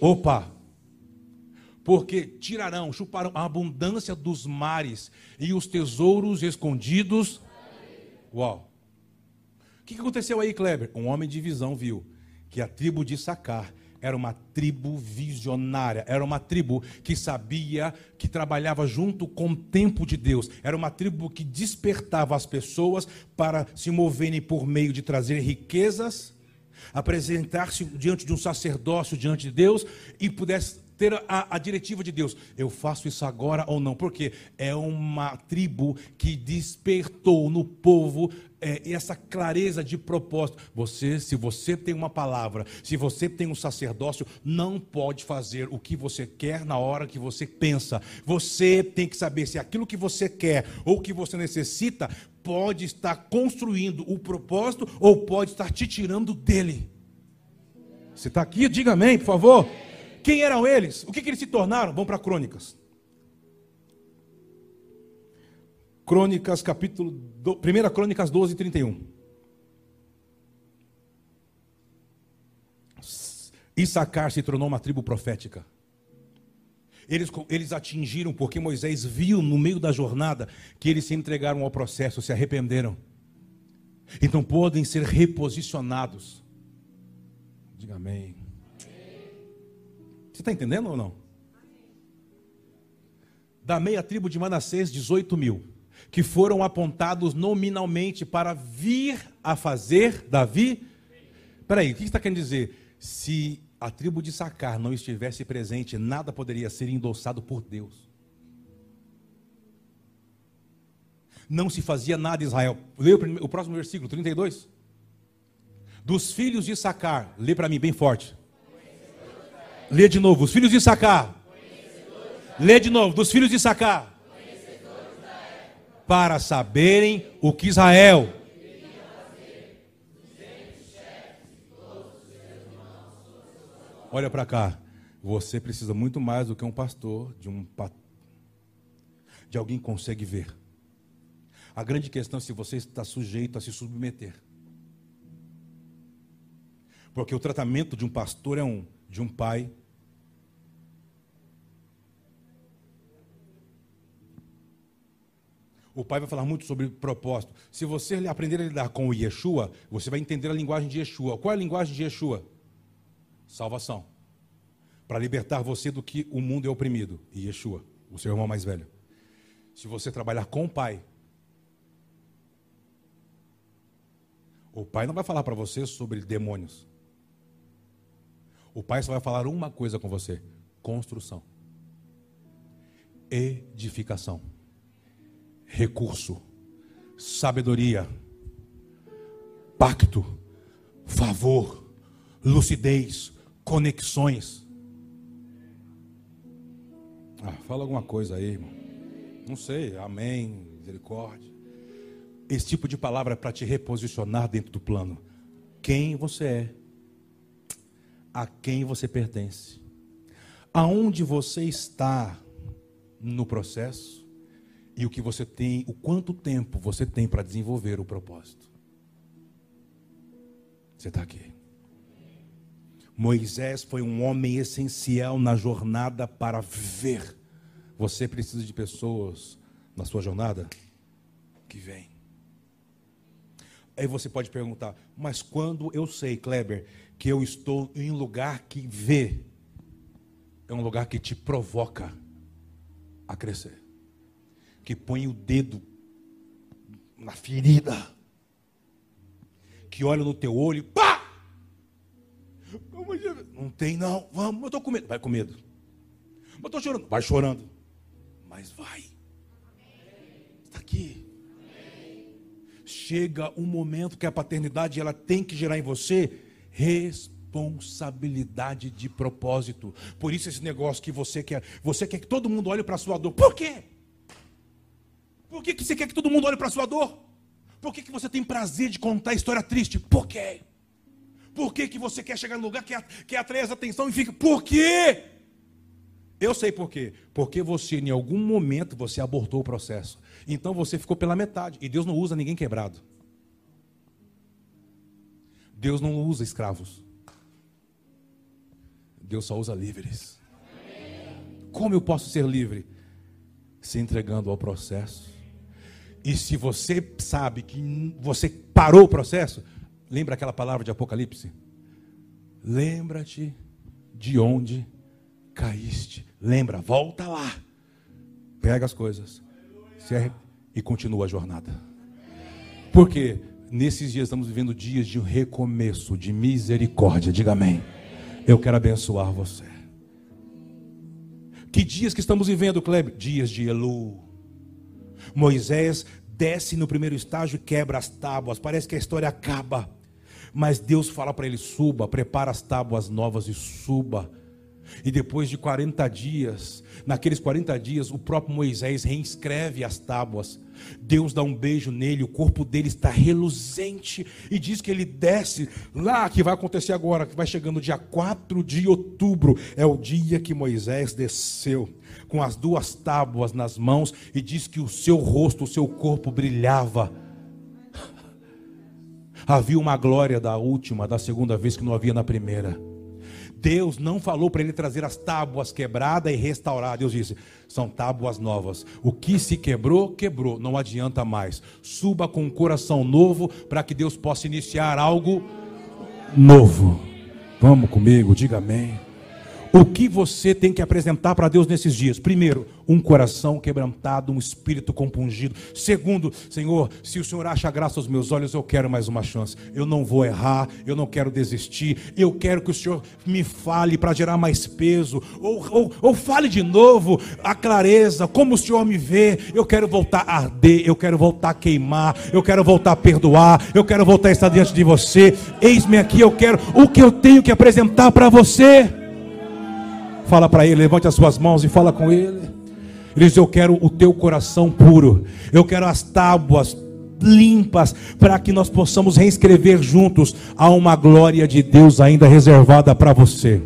S1: Opa! Porque tirarão, chuparão a abundância dos mares e os tesouros escondidos. Uau! O que aconteceu aí, Kleber? Um homem de visão viu que a tribo de Sacar era uma tribo visionária, era uma tribo que sabia que trabalhava junto com o tempo de Deus, era uma tribo que despertava as pessoas para se moverem por meio de trazer riquezas, apresentar-se diante de um sacerdócio diante de Deus e pudesse ter a, a, diretiva de Deus. Eu faço isso agora ou não? Porque é uma tribo que despertou no povo é, essa clareza de propósito. Você, se você tem uma palavra, se você tem um sacerdócio, não pode fazer o que você quer na hora que você pensa. Você tem que saber se aquilo que você quer ou que você necessita pode estar construindo o propósito ou pode estar te tirando dele. Você está aqui? Diga amém, por favor. Quem eram eles? O que, que eles se tornaram? Vamos para Crônicas. Crônicas, capítulo. Do, 1 Crônicas 12, 31. Issacar se tornou uma tribo profética. Eles, eles atingiram, porque Moisés viu no meio da jornada que eles se entregaram ao processo, se arrependeram. Então podem ser reposicionados. Diga amém. Você está entendendo ou não? Da meia tribo de Manassés, 18 mil, que foram apontados nominalmente para vir a fazer Davi. Peraí, o que está querendo dizer? Se a tribo de Sacar não estivesse presente, nada poderia ser endossado por Deus. Não se fazia nada em Israel. Lê o, próximo versículo, 32. Dos filhos de Sacar, lê para mim bem forte. Lê de novo. Os filhos de Sacar. Lê de novo. Dos filhos de Sacar. Para saberem o que Israel. Olha para cá. Você precisa muito mais do que um pastor, de um de alguém que consegue ver. A grande questão é se você está sujeito a se submeter. Porque o tratamento de um pastor é um, de um pai O pai vai falar muito sobre propósito. Se você aprender a lidar com o Yeshua, você vai entender a linguagem de Yeshua. Qual é a linguagem de Yeshua? Salvação. Para libertar você do que o mundo é oprimido. Yeshua, o seu irmão mais velho. Se você trabalhar com o pai, o pai não vai falar para você sobre demônios. O pai só vai falar uma coisa com você: construção, edificação recurso, sabedoria, pacto, favor, lucidez, conexões. Ah, fala alguma coisa aí, irmão. Não sei, amém, misericórdia. Esse tipo de palavra é para te reposicionar dentro do plano. Quem você é, a quem você pertence, aonde você está no processo, e o que você tem, o quanto tempo você tem para desenvolver o propósito. Você está aqui. Moisés foi um homem essencial na jornada para viver. Você precisa de pessoas na sua jornada que vêm. Aí você pode perguntar, mas quando eu sei, Kleber, que eu estou em um lugar que vê, é um lugar que te provoca a crescer que põe o dedo na ferida, que olha no teu olho, pá! Não tem não, vamos, eu estou com medo, vai com medo. Mas estou chorando, vai chorando, mas vai. Está aqui. Chega um momento que a paternidade ela tem que gerar em você responsabilidade de propósito. Por isso esse negócio que você quer, você quer que todo mundo olhe para a sua dor. Por quê? Por que, que você quer que todo mundo olhe para a sua dor? Por que, que você tem prazer de contar história triste? Por quê? Por que, que você quer chegar no lugar que, que atrai a atenção e fica? Por quê? Eu sei por quê. Porque você, em algum momento, você abortou o processo. Então você ficou pela metade. E Deus não usa ninguém quebrado. Deus não usa escravos. Deus só usa livres. Como eu posso ser livre? Se entregando ao processo e se você sabe que você parou o processo, lembra aquela palavra de Apocalipse? Lembra-te de onde caíste. Lembra, volta lá. Pega as coisas e continua a jornada. Porque nesses dias estamos vivendo dias de recomeço, de misericórdia. Diga amém. Eu quero abençoar você. Que dias que estamos vivendo, Kleber? Dias de Elu. Moisés desce no primeiro estágio e quebra as tábuas. Parece que a história acaba. Mas Deus fala para ele: suba, prepara as tábuas novas e suba. E depois de 40 dias, naqueles 40 dias, o próprio Moisés reescreve as tábuas. Deus dá um beijo nele, o corpo dele está reluzente e diz que ele desce lá, que vai acontecer agora, que vai chegando dia 4 de outubro, é o dia que Moisés desceu com as duas tábuas nas mãos e diz que o seu rosto, o seu corpo brilhava. Havia uma glória da última, da segunda vez que não havia na primeira. Deus não falou para ele trazer as tábuas quebradas e restaurar. Deus disse: são tábuas novas. O que se quebrou, quebrou, não adianta mais. Suba com um coração novo para que Deus possa iniciar algo novo. Vamos comigo, diga amém. O que você tem que apresentar para Deus nesses dias? Primeiro, um coração quebrantado, um espírito compungido. Segundo, Senhor, se o Senhor acha graça aos meus olhos, eu quero mais uma chance. Eu não vou errar, eu não quero desistir. Eu quero que o Senhor me fale para gerar mais peso. Ou, ou, ou fale de novo a clareza, como o Senhor me vê. Eu quero voltar a arder, eu quero voltar a queimar, eu quero voltar a perdoar, eu quero voltar a estar diante de você. Eis-me aqui, eu quero o que eu tenho que apresentar para você. Fala para ele, levante as suas mãos e fala com ele. Ele diz: Eu quero o teu coração puro, eu quero as tábuas limpas, para que nós possamos reescrever juntos. Há uma glória de Deus ainda reservada para você.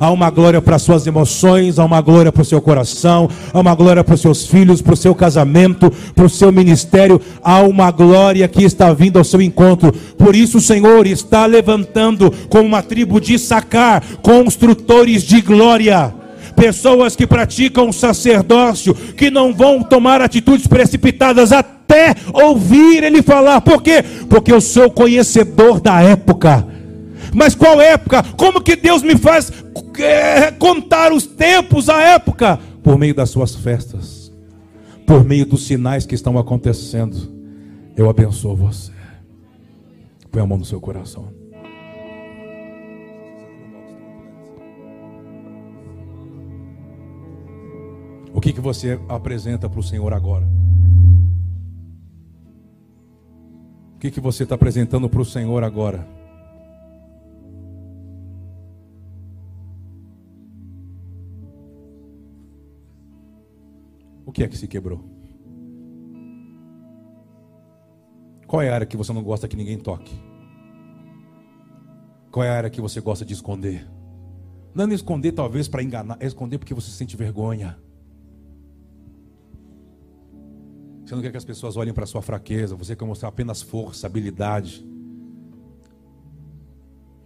S1: Há uma glória para suas emoções, há uma glória para o seu coração, há uma glória para os seus filhos, para o seu casamento, para o seu ministério. Há uma glória que está vindo ao seu encontro. Por isso o Senhor está levantando como uma tribo de sacar construtores de glória pessoas que praticam sacerdócio, que não vão tomar atitudes precipitadas até ouvir ele falar. Por quê? Porque eu sou conhecedor da época. Mas qual época? Como que Deus me faz é, contar os tempos, a época? Por meio das suas festas, por meio dos sinais que estão acontecendo. Eu abençoo você. Põe a mão no seu coração. O que, que você apresenta para o Senhor agora? O que, que você está apresentando para o Senhor agora? Que é que se quebrou? Qual é a área que você não gosta que ninguém toque? Qual é a área que você gosta de esconder? Não é esconder talvez para enganar, é esconder porque você sente vergonha. Você não quer que as pessoas olhem para sua fraqueza, você quer mostrar apenas força, habilidade.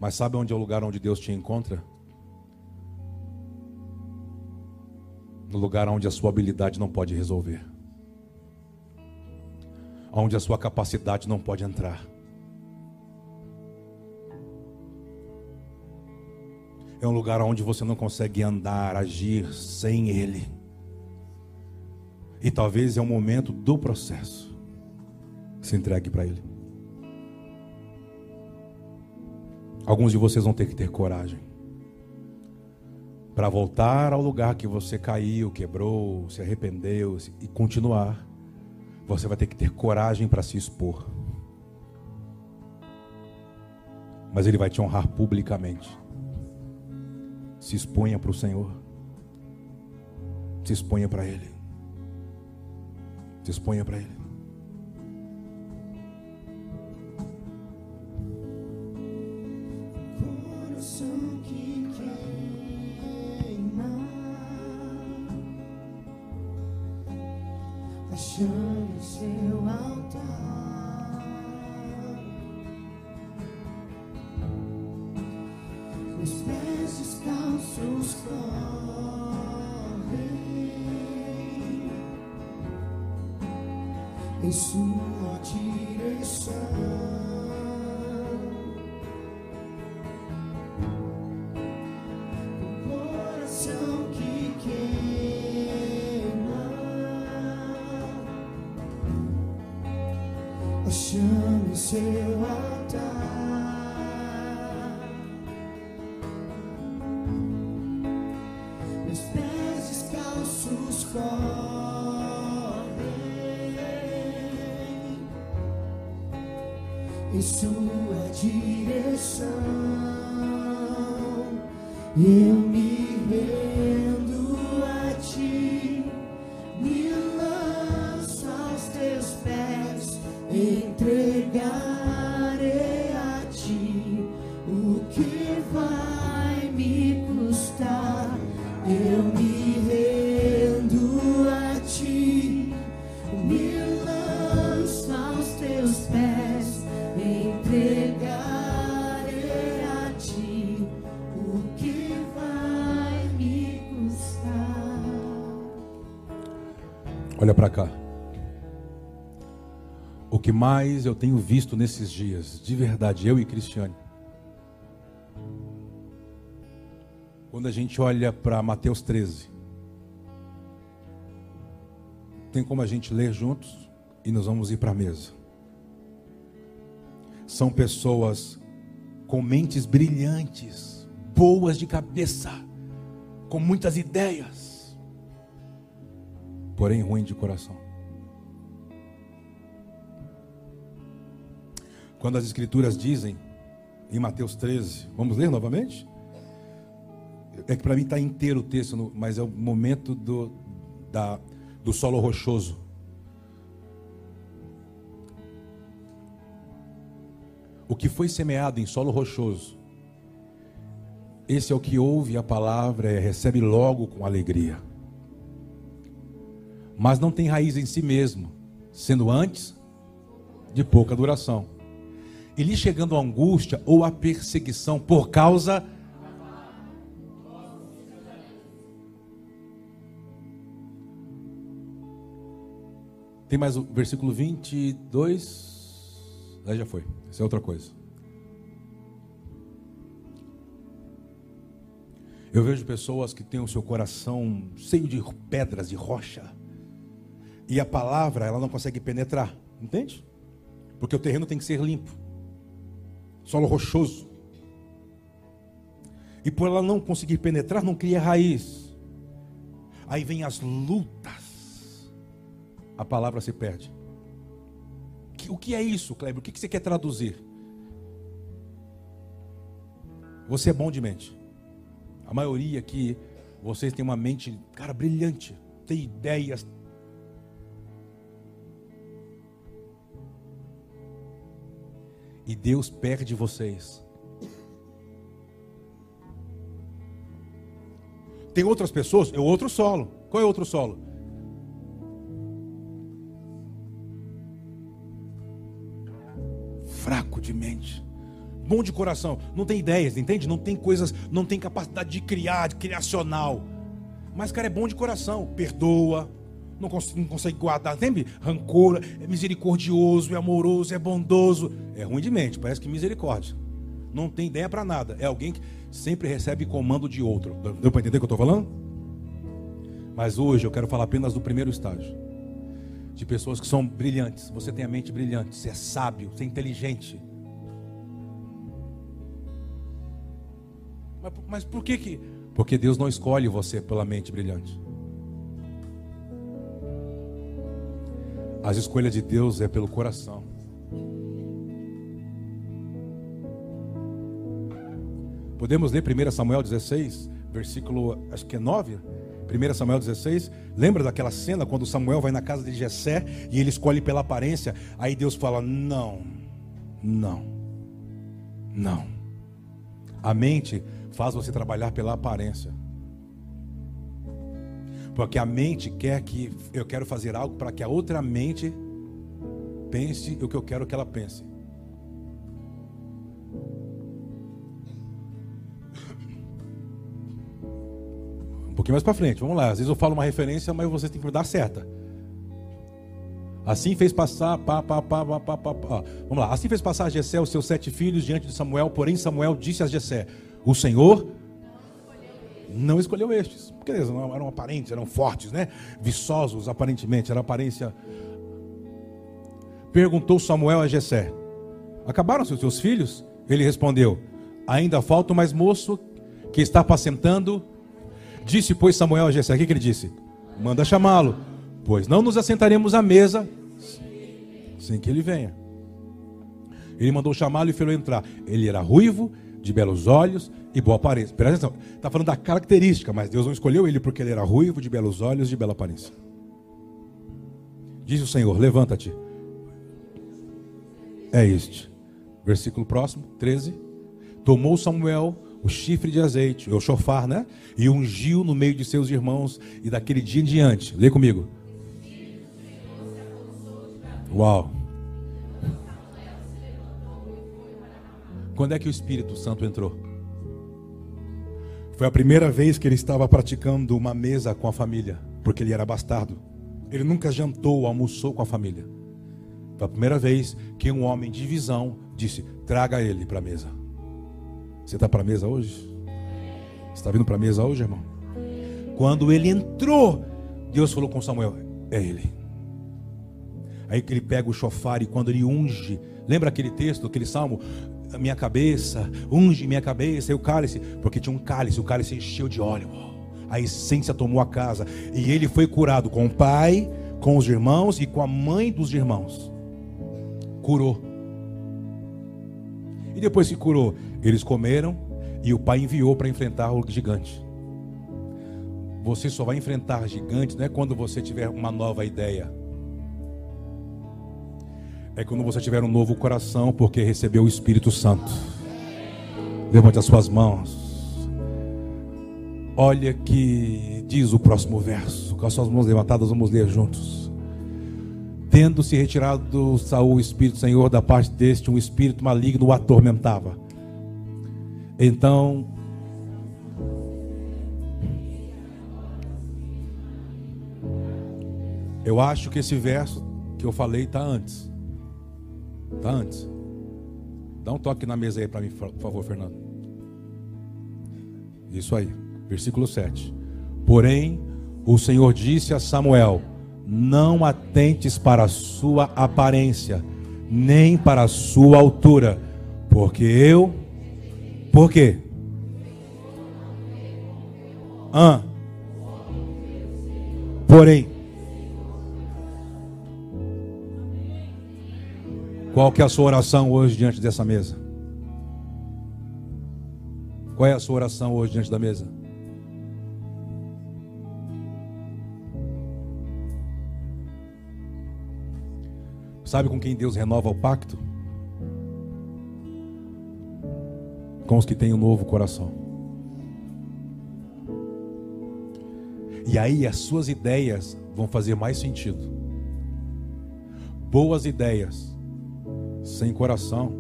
S1: Mas sabe onde é o lugar onde Deus te encontra? No lugar onde a sua habilidade não pode resolver. Onde a sua capacidade não pode entrar. É um lugar onde você não consegue andar, agir sem Ele. E talvez é o momento do processo. Se entregue para Ele. Alguns de vocês vão ter que ter coragem para voltar ao lugar que você caiu, quebrou, se arrependeu e continuar. Você vai ter que ter coragem para se expor. Mas Ele vai te honrar publicamente. Se exponha para o Senhor. Se exponha para Ele. Se exponha para Ele.
S2: Em sua direção.
S3: Eu me
S1: mais eu tenho visto nesses dias, de verdade, eu e Cristiane. Quando a gente olha para Mateus 13, tem como a gente ler juntos e nós vamos ir para a mesa. São pessoas com mentes brilhantes, boas de cabeça, com muitas ideias, porém ruim de coração. Quando as escrituras dizem em Mateus 13, vamos ler novamente? É que para mim está inteiro o texto, mas é o momento do, da, do solo rochoso. O que foi semeado em solo rochoso, esse é o que ouve a palavra e recebe logo com alegria. Mas não tem raiz em si mesmo, sendo antes de pouca duração. E lhe chegando a angústia ou a perseguição por causa Tem mais o versículo 22. Aí já foi. Isso é outra coisa. Eu vejo pessoas que têm o seu coração cheio de pedras, de rocha. E a palavra, ela não consegue penetrar. Entende? Porque o terreno tem que ser limpo. Solo rochoso. E por ela não conseguir penetrar, não cria raiz. Aí vem as lutas. A palavra se perde. O que é isso, Kleber? O que que você quer traduzir? Você é bom de mente. A maioria aqui, vocês têm uma mente, cara, brilhante. Tem ideias. E Deus perde vocês. Tem outras pessoas, é outro solo. Qual é outro solo? Fraco de mente. Bom de coração, não tem ideias, entende? Não tem coisas, não tem capacidade de criar, de criacional. Mas cara é bom de coração, perdoa, não, não consegue guardar, tem rancor, é misericordioso, é amoroso, é bondoso. É ruim de mente, parece que misericórdia. Não tem ideia para nada. É alguém que sempre recebe comando de outro. Deu para entender o que eu estou falando? Mas hoje eu quero falar apenas do primeiro estágio. De pessoas que são brilhantes. Você tem a mente brilhante, você é sábio, você é inteligente. Mas, mas por que que? Porque Deus não escolhe você pela mente brilhante. As escolhas de Deus é pelo coração. Podemos ler 1 Samuel 16, versículo, acho que é 9. 1 Samuel 16, lembra daquela cena quando Samuel vai na casa de Jessé e ele escolhe pela aparência, aí Deus fala: "Não. Não. Não. A mente faz você trabalhar pela aparência. Porque a mente quer que eu quero fazer algo para que a outra mente pense o que eu quero que ela pense. Um pouquinho mais para frente, vamos lá. Às vezes eu falo uma referência, mas você tem que me dar certa. Assim fez passar, pá, pá, pá, pá, pá, pá, pá. Vamos lá. Assim fez passar Jessé os seus sete filhos diante de Samuel, porém Samuel disse a Jessé: O Senhor não escolheu estes. Porque eles não eram aparentes, eram fortes, né? Viçosos, aparentemente, era aparência. Perguntou Samuel a Jessé: Acabaram-se os seus filhos? Ele respondeu: Ainda falta o mais moço que está apacentando. Disse, pois, Samuel a Jessé: O que, que ele disse? Manda chamá-lo, pois não nos assentaremos à mesa sem que ele venha. Ele mandou chamá-lo e fez entrar. Ele era ruivo, de belos olhos e boa aparência. Presta atenção, está falando da característica, mas Deus não escolheu ele porque ele era ruivo, de belos olhos e de bela aparência. Diz o Senhor: Levanta-te. É este. Versículo próximo, 13. Tomou Samuel o chifre de azeite, o chofar, né? E ungiu no meio de seus irmãos, e daquele dia em diante, lê comigo. Uau! Quando é que o Espírito Santo entrou? Foi a primeira vez que ele estava praticando uma mesa com a família, porque ele era bastardo. Ele nunca jantou, almoçou com a família. Foi a primeira vez que um homem de visão disse: traga ele para a mesa. Você está para a mesa hoje? Está vindo para a mesa hoje, irmão? Quando ele entrou, Deus falou com Samuel: é ele. Aí que ele pega o chofar e quando ele unge, lembra aquele texto, aquele salmo? Minha cabeça, unge minha cabeça e o cálice, porque tinha um cálice, o cálice encheu de óleo. A essência tomou a casa e ele foi curado com o pai, com os irmãos e com a mãe dos irmãos. Curou. E depois que curou, eles comeram e o pai enviou para enfrentar o gigante. Você só vai enfrentar gigantes não é quando você tiver uma nova ideia. É quando você tiver um novo coração, porque recebeu o Espírito Santo. Levante as suas mãos. Olha que diz o próximo verso. Com as suas mãos levantadas, vamos ler juntos. Tendo se retirado Saul, o Espírito Senhor, da parte deste, um espírito maligno o atormentava. Então, eu acho que esse verso que eu falei está antes. Está antes. Dá um toque na mesa aí para mim, por favor, Fernando. Isso aí, versículo 7. Porém, o Senhor disse a Samuel: Não atentes para a sua aparência, nem para a sua altura, porque eu. Por quê? Ah. Porém, Qual que é a sua oração hoje diante dessa mesa? Qual é a sua oração hoje diante da mesa? Sabe com quem Deus renova o pacto? Com os que têm um novo coração. E aí as suas ideias vão fazer mais sentido. Boas ideias sem coração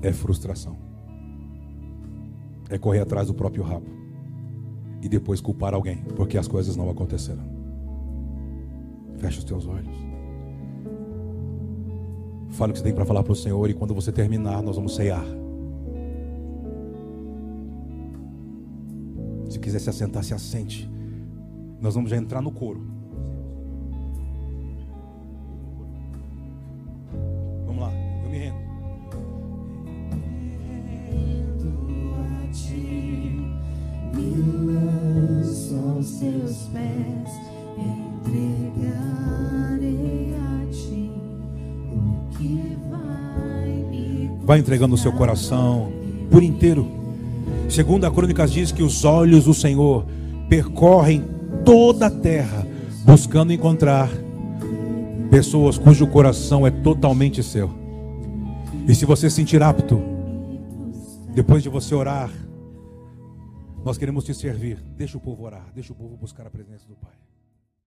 S1: é frustração. É correr atrás do próprio rabo e depois culpar alguém porque as coisas não aconteceram. Fecha os teus olhos. Fala o que você tem para falar para o Senhor e quando você terminar, nós vamos ceiar. Se quiser se assentar, se assente. Nós vamos já entrar no coro. Vai entregando o seu coração por inteiro. Segundo a Crônicas diz que os olhos do Senhor percorrem toda a terra, buscando encontrar pessoas cujo coração é totalmente seu. E se você se sentir apto, depois de você orar, nós queremos te servir. Deixa o povo orar, deixa o povo buscar a presença do Pai.